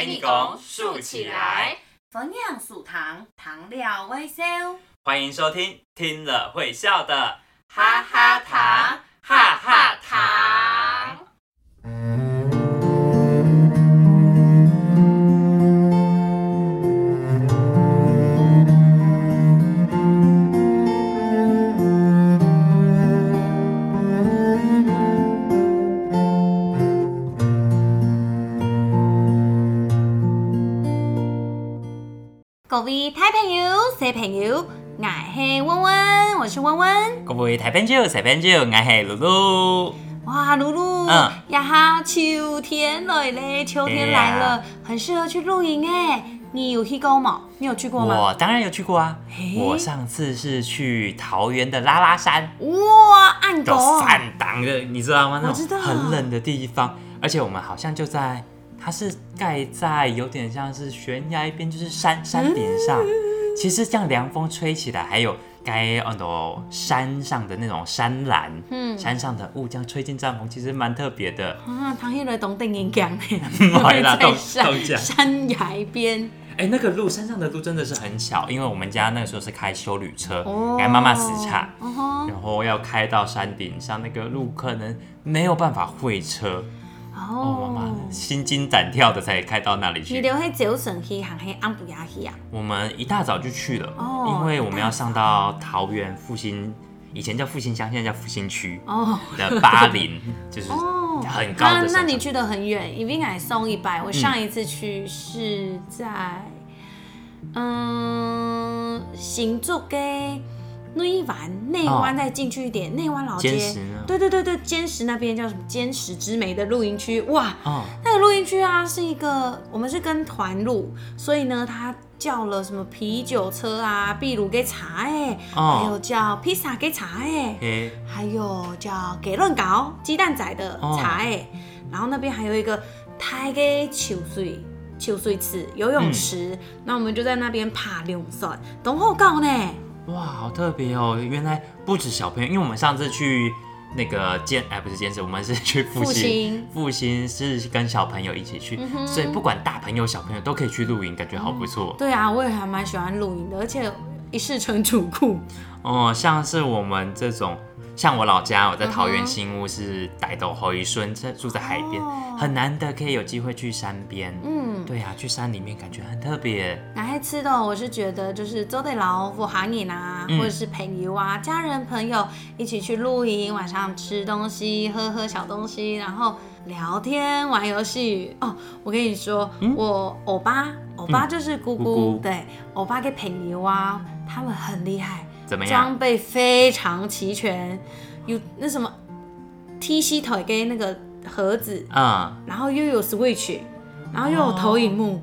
给你拱竖起来，分享数糖，糖料微笑。欢迎收听，听了会笑的哈哈糖，各位大朋友、小朋友，我是温温，我是温温。各位台朋友、小朋友，我是露露。哇，露露，嗯呀哈，秋天来嘞，秋天来了，很适合去露营哎。你有去过吗？你有去过吗？我当然有去过啊，我上次是去桃园的拉拉山，哇，暗有狗，山挡的，你知道吗？我知道很冷的地方，而且我们好像就在，它是盖在有点像是悬崖边，就是山山顶上。其实这样凉风吹起来，还有该那种山上的那种山岚，嗯。山上的雾这样吹进帐篷，其实蛮特别的。啊，唐迄个东顶演讲买啦冻在山山崖边，哎、那个路山上的路真的是很小，因为我们家那个时候是开修旅车，哦。给妈妈死叉，然后要开到山顶上，那个路可能没有办法会车，哦，妈妈心惊胆跳的才开到那里去你去。留迄早晨去，还迄安布亚去啊？我们一大早就去了，哦因为我们要上到桃园复兴，以前叫复兴乡，现在叫复兴区哦的巴林，就是 哦，很高的那那。你去的很远，一定还送一百。我上一次去是在，嗯，新竹的内湾，内湾再进去一点，内湾老街。对对对对，坚石那边叫什么坚石之美的露营区，哇，哦，那个露营区啊，是一个我们是跟团露，所以呢，他叫了什么啤酒车啊、秘鲁给茶哎，哦。还有叫披萨给茶哎，嘿，还有叫给乱搞鸡蛋仔的茶哎，然后那边还有一个台给秋水秋水池游泳池，那、我们就在那边爬泳伞，懂好高呢。哇，好特别哦！原来不止小朋友，因为我们上次去那个健，哎，不是健身，我们是去复复兴兴，复兴是跟小朋友一起去，嗯所以不管大朋友小朋友都可以去露营，感觉好不错。对啊，我也还蛮喜欢露营的，而且一试成主顾。哦，像是我们这种，像我老家，我在桃园新屋是傣斗后一顺，在住在海边，哦很难得可以有机会去山边。嗯，对啊，去山里面感觉很特别。然后吃的，我是觉得就是周队劳夫行业啊，嗯或者是朋友啊、家人朋友一起去露营，晚上吃东西、喝喝小东西，然后聊天、玩游戏。哦，我跟你说，我欧巴，欧巴就是姑姑，嗯姑姑对，欧巴跟朋友啊，他们很厉害，怎么样？装备非常齐全，有那什么 T C 腿跟那个盒子，嗯。然后又有 Switch，然后又有投影幕。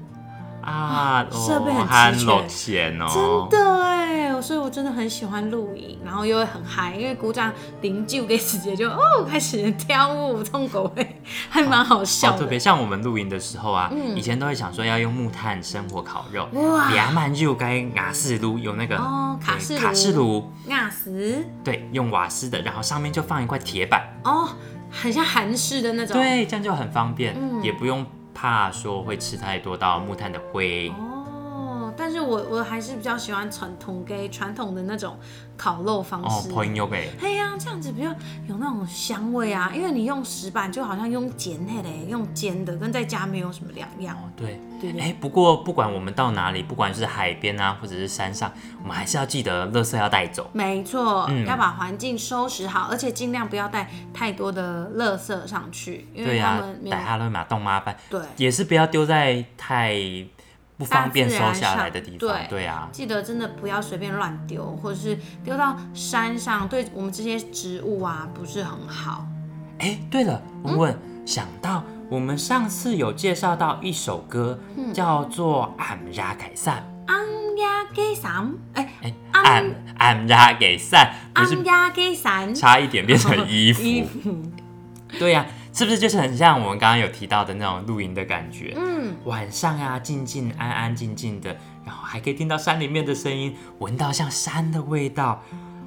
啊，设备很齐全。哦，真的哎，所以我真的很喜欢露营，然后又会很嗨，因为鼓掌零就给直接就哦开始跳舞痛狗会，还蛮好笑的。特别，像我们露营的时候啊，嗯以前都会想说要用木炭生火烤肉，哇亚曼就该瓦斯炉有那个哦卡式卡式炉，亚斯对，用瓦斯的，然后上面就放一块铁板，哦，很像韩式的那种。对，这样就很方便，嗯也不用怕说会吃太多到木炭的灰。哦，但是我我还是比较喜欢传统给传统的那种烤肉方哦式。，point 油给，哎呀，这样子比较有那种香味啊，因为你用石板就好像用煎的嘞，用煎的跟在家没有什么两样。哦，对，对对哎，不过不管我们到哪里，不管是海边啊，或者是山上，我们还是要记得垃圾要带走。没错，嗯要把环境收拾好，而且尽量不要带太多的垃圾上去，因为他们，带哈伦马动麻烦，对也是不要丢在太不方便收下来的地方。对对啊，记得真的不要随便乱丢，或者是丢到山上，对我们这些植物啊不是很好。哎，对了，文文、想到我们上次有介绍到一首歌，嗯叫做《俺家改善》。俺家给伞，哎》。哎，俺俺俺拉给散，不是安呀给伞，差一点变成 衣服。衣服，对呀、是不是就是很像我们刚刚有提到的那种露营的感觉？嗯，晚上啊，静静安安静静的，然后还可以听到山里面的声音，闻到像山的味道，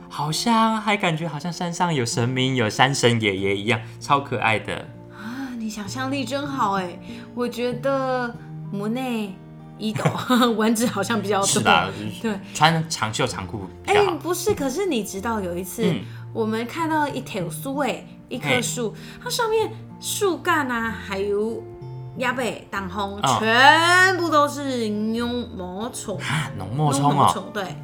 好像还感觉好像山上有神明，有山神爷爷一样，超可爱的。啊，你想象力真好哎！我觉得摩内一斗 蚊子好像比较多。是的，对，穿长袖长裤比哎。不是，可是你知道有一次、嗯我们看到一条苏，哎，一棵嘿。树，它上面树干啊，还有亚北挡风，哦。全部都是蛹毛虫。啊，浓墨蛹虫哦，虫对，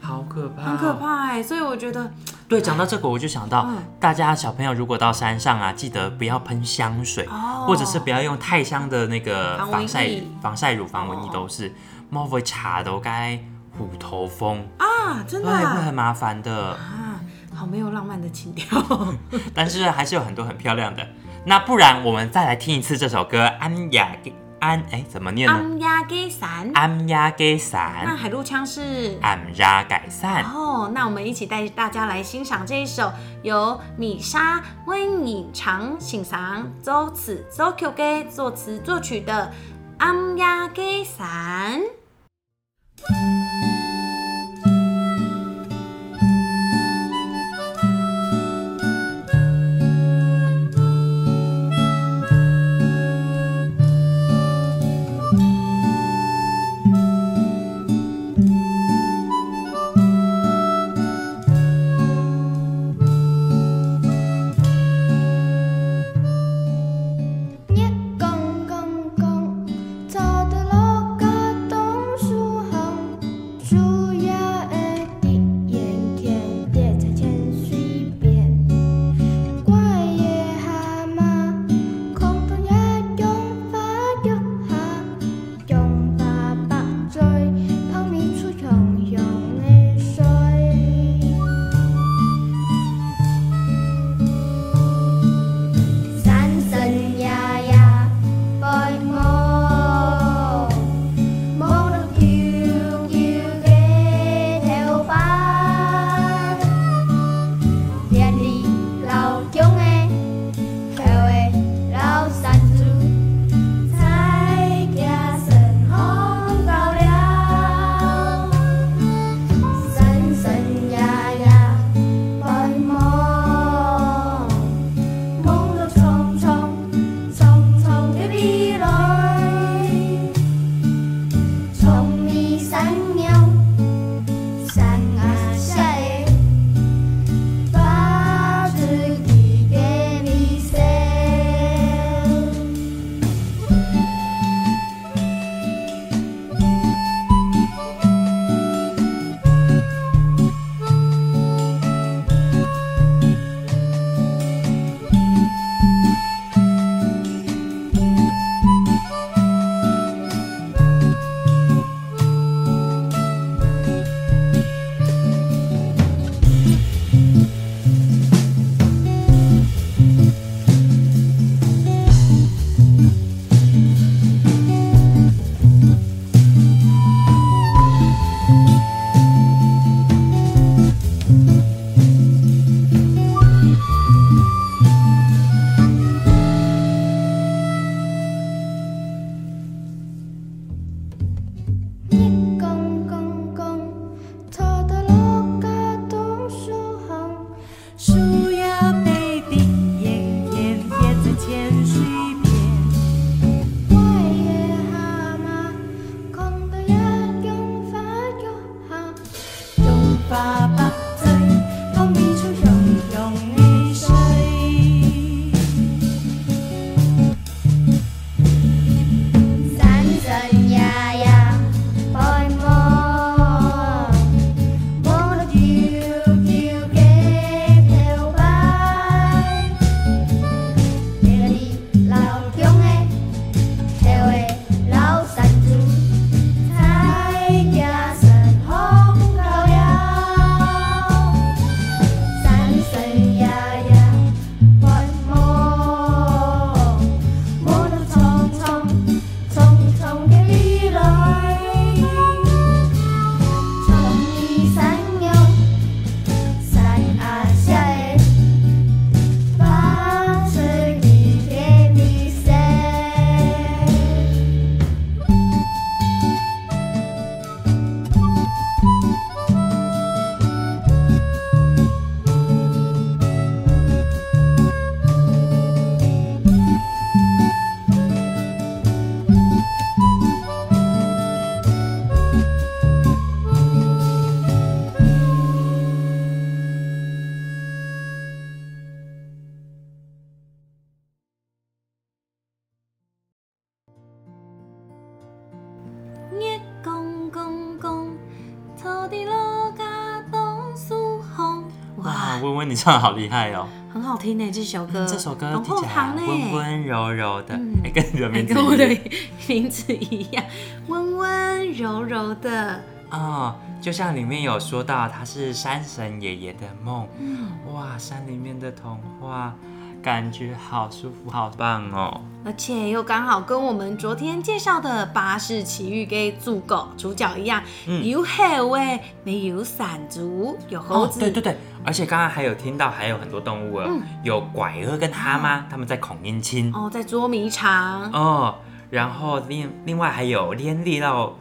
好可怕，很可。怕哎，所以我觉得对，讲到这个，我就想到嗯，大家小朋友如果到山上啊，记得不要喷香水，哦。或者是不要用太香的那个防蚊防晒液。防晒乳、防蚊液哦都是，莫会查都该虎头蜂，啊，真对，的会很啊，麻烦的。啊好没有浪漫的情调。但是还是有很多很漂亮的。那不然我们再来听一次这首歌，安雅安哎怎么念呢？安雅给伞，安雅给那，海陆腔是。安雅改善。哦，那我们一起带大家来欣赏这一首由米莎温颖长欣赏周词作曲给作词作曲的《安雅给伞》。唱的好厉害哦，很好听呢这首歌。这首歌温温柔柔的，嗯。哎，跟你的名字跟我的一样名字一样，温温柔柔的。哦，就像里面有说到，它是山神爷爷的梦，嗯。哇，山里面的童话，感觉好舒服，好棒哦。而且又刚好跟我们昨天介绍的《巴士奇遇》给主狗主角一样，嗯。有黑尾，没有伞族，有猴哦，子，对对对，而且刚刚还有听到还有很多动物哦，嗯。有拐鹅跟蛤蟆，他们在孔音亲。哦，在捉迷藏，哦，然后另另外还有连力到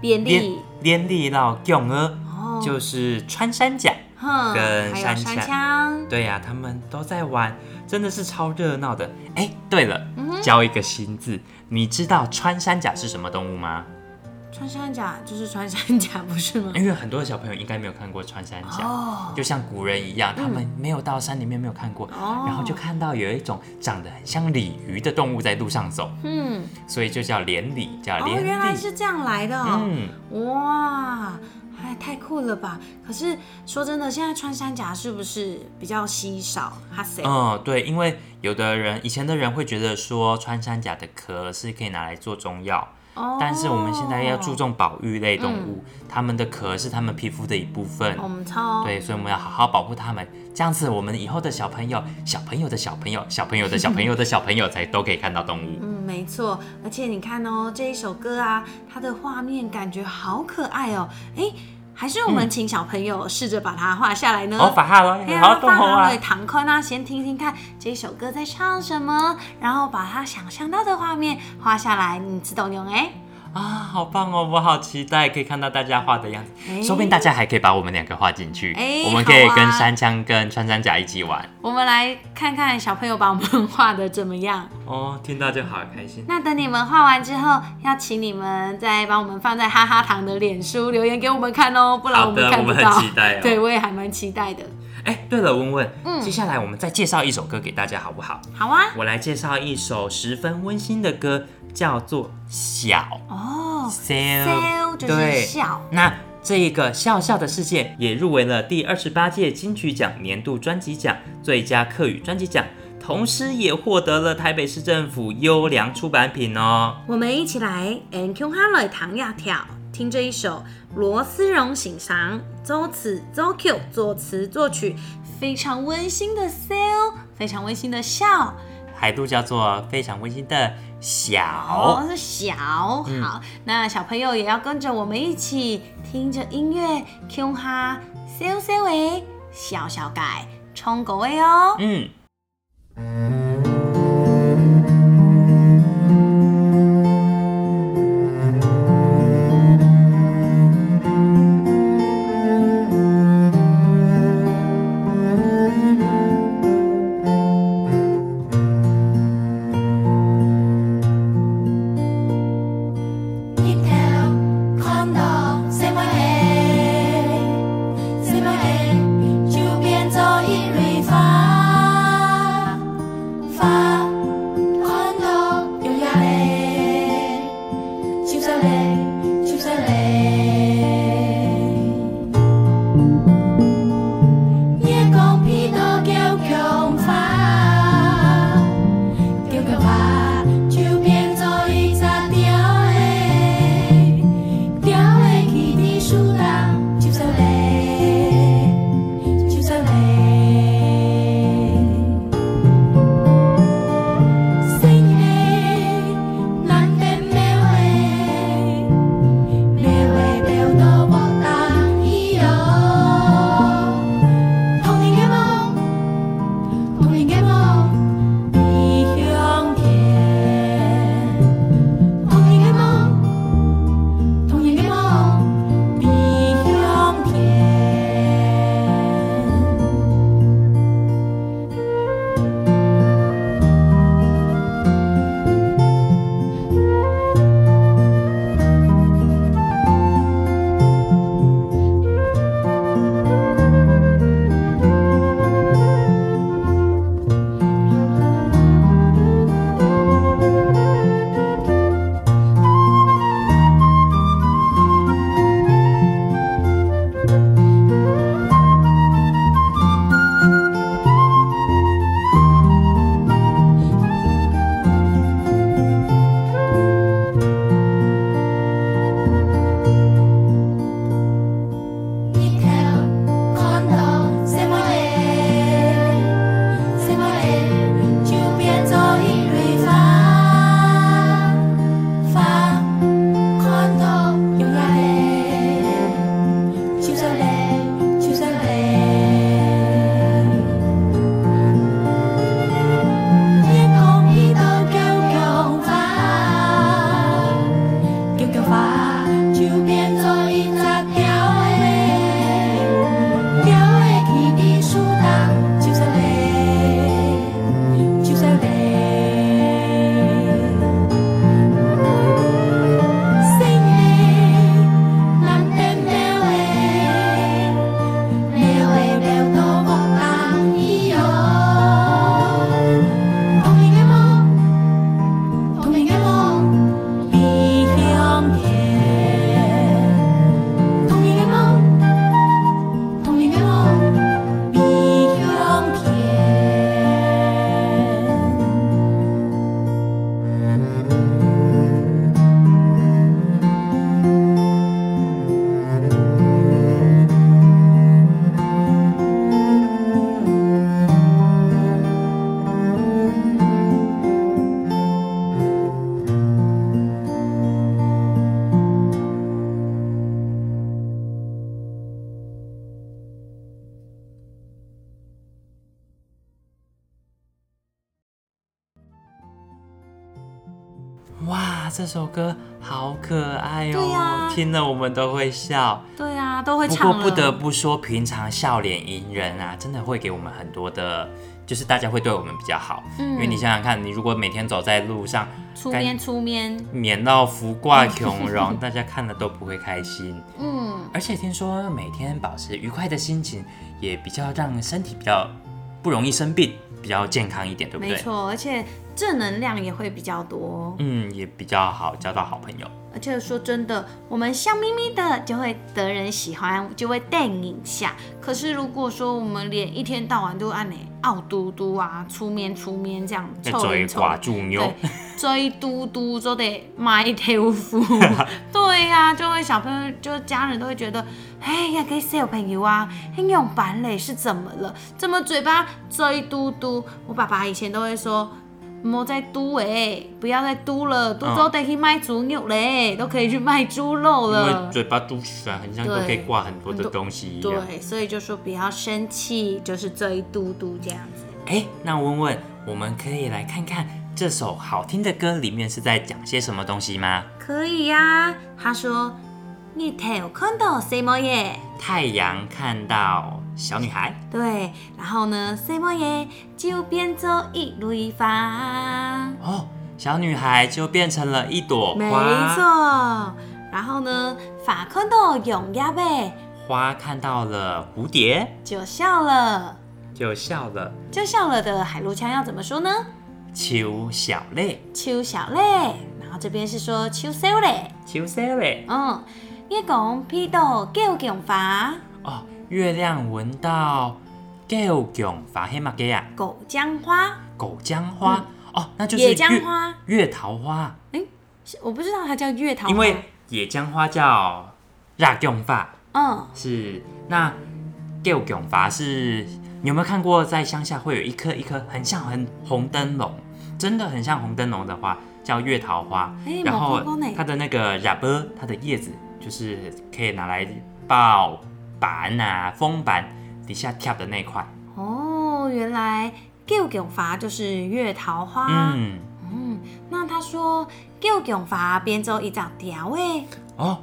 便利，连力到囧儿，哦，就是穿山甲。哼，跟山枪，对呀、他们都在玩，真的是超热闹的。哎，对了，嗯教一个新字，你知道穿山甲是什么动物吗？穿山甲就是穿山甲，不是吗？因为很多的小朋友应该没有看过穿山甲，哦，就像古人一样，他们没有到山里面没有看过，哦然后就看到有一种长得很像鲤鱼的动物在路上走，嗯，所以就叫连鲤，叫哦，连原来。是这样来的哦，嗯，哇，哎太酷了吧！可是说真的，现在穿山甲是不是比较稀少？哈塞，嗯，对，因为有的人以前的人会觉得说穿山甲的壳是可以拿来做中药，哦但是我们现在要注重保育类动物，它们的壳是它们皮肤的一部分。我们超对，所以我们要好好保护它们，这样子我们以后的小朋友、小朋友的小朋友、小朋友的小朋友的小朋友才都可以看到动物。嗯，没错，而且你看哦，这一首歌啊，它的画面感觉好可爱哦。哎，还是我们请小朋友试着把它画下来呢？哦，法哈罗，哎呀，好动放啊对！唐坤啊，先听听看这首歌在唱什么，然后把他想象到的画面画下来，你自动用哎？啊，好棒哦！我好期待可以看到大家画的样子，哎说不定大家还可以把我们两个画进去，哎我们可以跟山枪跟穿山甲一起玩。我们来看看小朋友把我们画的怎么样。哦，听到就好开心。那等你们画完之后，要请你们再把我们放在哈哈糖的脸书留言给我们看哦，不然我们看不到。很期待哦对，我也还蛮期待的。哎，对了，温温，嗯接下来我们再介绍一首歌给大家，好不好？好啊。我来介绍一首十分温馨的歌，叫做《小哦 Sail》。，sell 就是对笑。那这一个笑笑的世界也入围了第二十八届金曲奖年度专辑奖、最佳客语专辑奖，同时也获得了台北市政府优良出版品哦。我们一起来 N Q 哈瑞唐亚跳，听这一首罗思荣欣赏，周词周 Q 作词作曲，非常温馨的 sell，非常温馨的笑。海度叫做非常温馨的小。哦，是小、好，那小朋友也要跟着我们一起听着音乐 Q 哈 sell sell 诶，小小改冲狗位哦。嗯。这首歌好可爱哦，听了我们都会笑。对啊，都会唱不。过不得不说，平常笑脸迎人啊，真的会给我们很多的，就是大家会对我们比较好。嗯因为你想想看，你如果每天走在路上，出面出面，免到福挂穷容，大家看了都不会开心。嗯，而且听说每天保持愉快的心情，也比较让身体比较不容易生病，比较健康一点，对不对？没错，而且正能量也会比较多。嗯，也比较好交到好朋友。而且说真的，我们笑眯眯的就会得人喜欢，就会带影下。可是如果说我们连一天到晚都按呢傲嘟嘟啊、出面出面这样在嘴寡住妞对，，追嘟嘟都得买豆腐。对呀、就会小朋友就家人都会觉得，哎呀，给小朋友啊，很用板嘞是怎么了？怎么嘴巴追嘟嘟？我爸爸以前都会说。莫再嘟哎，不要再嘟了，嘟之后得去卖猪肉嘞，都可以去卖猪肉因了为。嘴巴嘟起来，很像都可以挂很多的东西一样。对，所以就说不要生气，就是这一嘟嘟这样子。哎，那问问，我们可以来看看这首好听的歌里面是在讲些什么东西吗？可以呀、他说你头看到什么耶？太阳看到小女孩，对，然后呢，什么耶就变作一朵花。哦，小女孩就变成了一朵没花。错。然后呢，法看到永鸭呗，花看到了蝴蝶，就笑了。就笑了。就笑了的海陆腔要怎么说呢？秋小泪，秋小泪，然后这边是说秋小泪。秋小泪。嗯，一讲批到叫强花，哦，月亮闻到狗迥发黑马给啊，狗姜花，狗姜花。哦，那就是野姜月花。月桃花，是我不知道它叫月桃花，因为野姜花叫辣迥发。嗯，是那吊迥伐是你有没有看过在乡下会有一颗一颗很像很红灯笼，真的很像红灯笼的花叫月桃花，哎然后它的那个芽波，它的叶子就是可以拿来抱板啊风板底下跳的那块，哦，原来叫强花就是月桃花。嗯。嗯，那他说叫强花变做一只条诶，哦，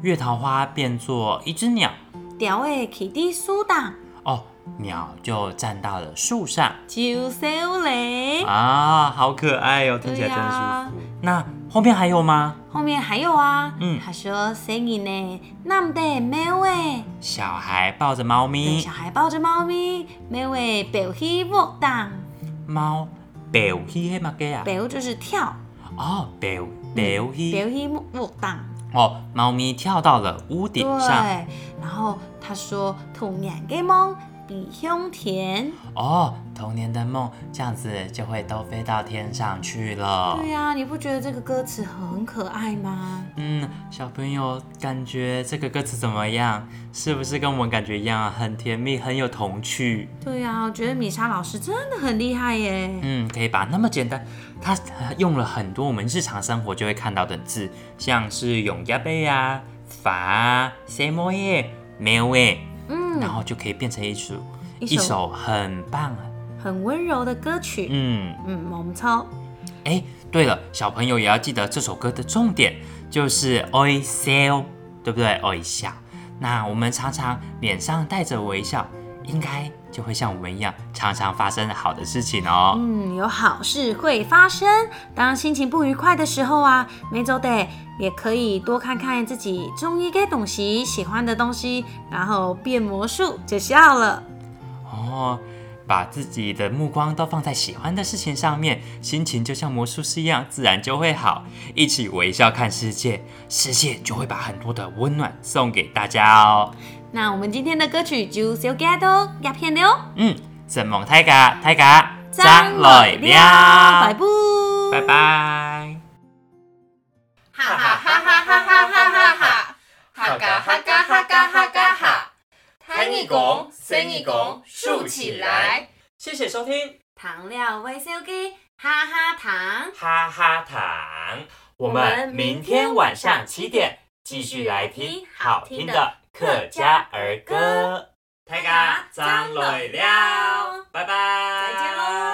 月桃花变作一只鸟。条诶起伫树档，哦，鸟就站到了树上。就收嘞。啊，好可爱哦，听起来真舒服。那后面还有吗？后面还有啊，嗯他说声音呢，那得猫诶，小孩抱着猫对，咪小，孩抱着猫咪，猫诶表起舞档，猫表起黑嘛给啊？表就是跳，哦，表表起表起舞档。哦，猫咪跳到了屋顶上。对，然后他说兔年的梦比胸甜。哦，童年的梦这样子就会都飞到天上去了对。呀、你不觉得这个歌词很可爱吗？嗯，小朋友感觉这个歌词怎么样？是不是跟我们感觉一样，很甜蜜，很有童趣？对呀、我觉得米莎老师真的很厉害耶。嗯，可以把那么简单，他呃用了很多我们日常生活就会看到的字，像是永压杯啊、法啊、什么耶、没有耶，然嗯，后就可以变成一首一首很棒。很温柔的歌曲。嗯，嗯，萌超。哎，对了，小朋友也要记得这首歌的重点就是 “oi sell”，，对不对？？oi 笑。那我们常常脸上带着微笑，应该就会像我们一样，常常发生好的事情哦。嗯，有好事会发生。当心情不愉快的时候啊，每周得也可以多看看自己中意的东西、喜欢的东西，然后变魔术就笑了。哦，把自己的目光都放在喜欢的事情上面，心情就像魔术师一样，自然就会好。一起微笑看世界，世界就会把很多的温暖送给大家哦。那我们今天的歌曲就小家都鸦片了哦，嗯，怎么太嘎太嘎，张来了，拜拜，拜拜。哈哈哈哈哈哈哈哈哈，哈嘎哈嘎哈嘎哈嘎哈，弹一拱，伸一拱，竖起来。谢谢收听，糖料微笑给哈哈糖。哈哈糖。我们明天晚上七点继续来听好听的客家儿歌，大家张来了，拜拜，再见喽。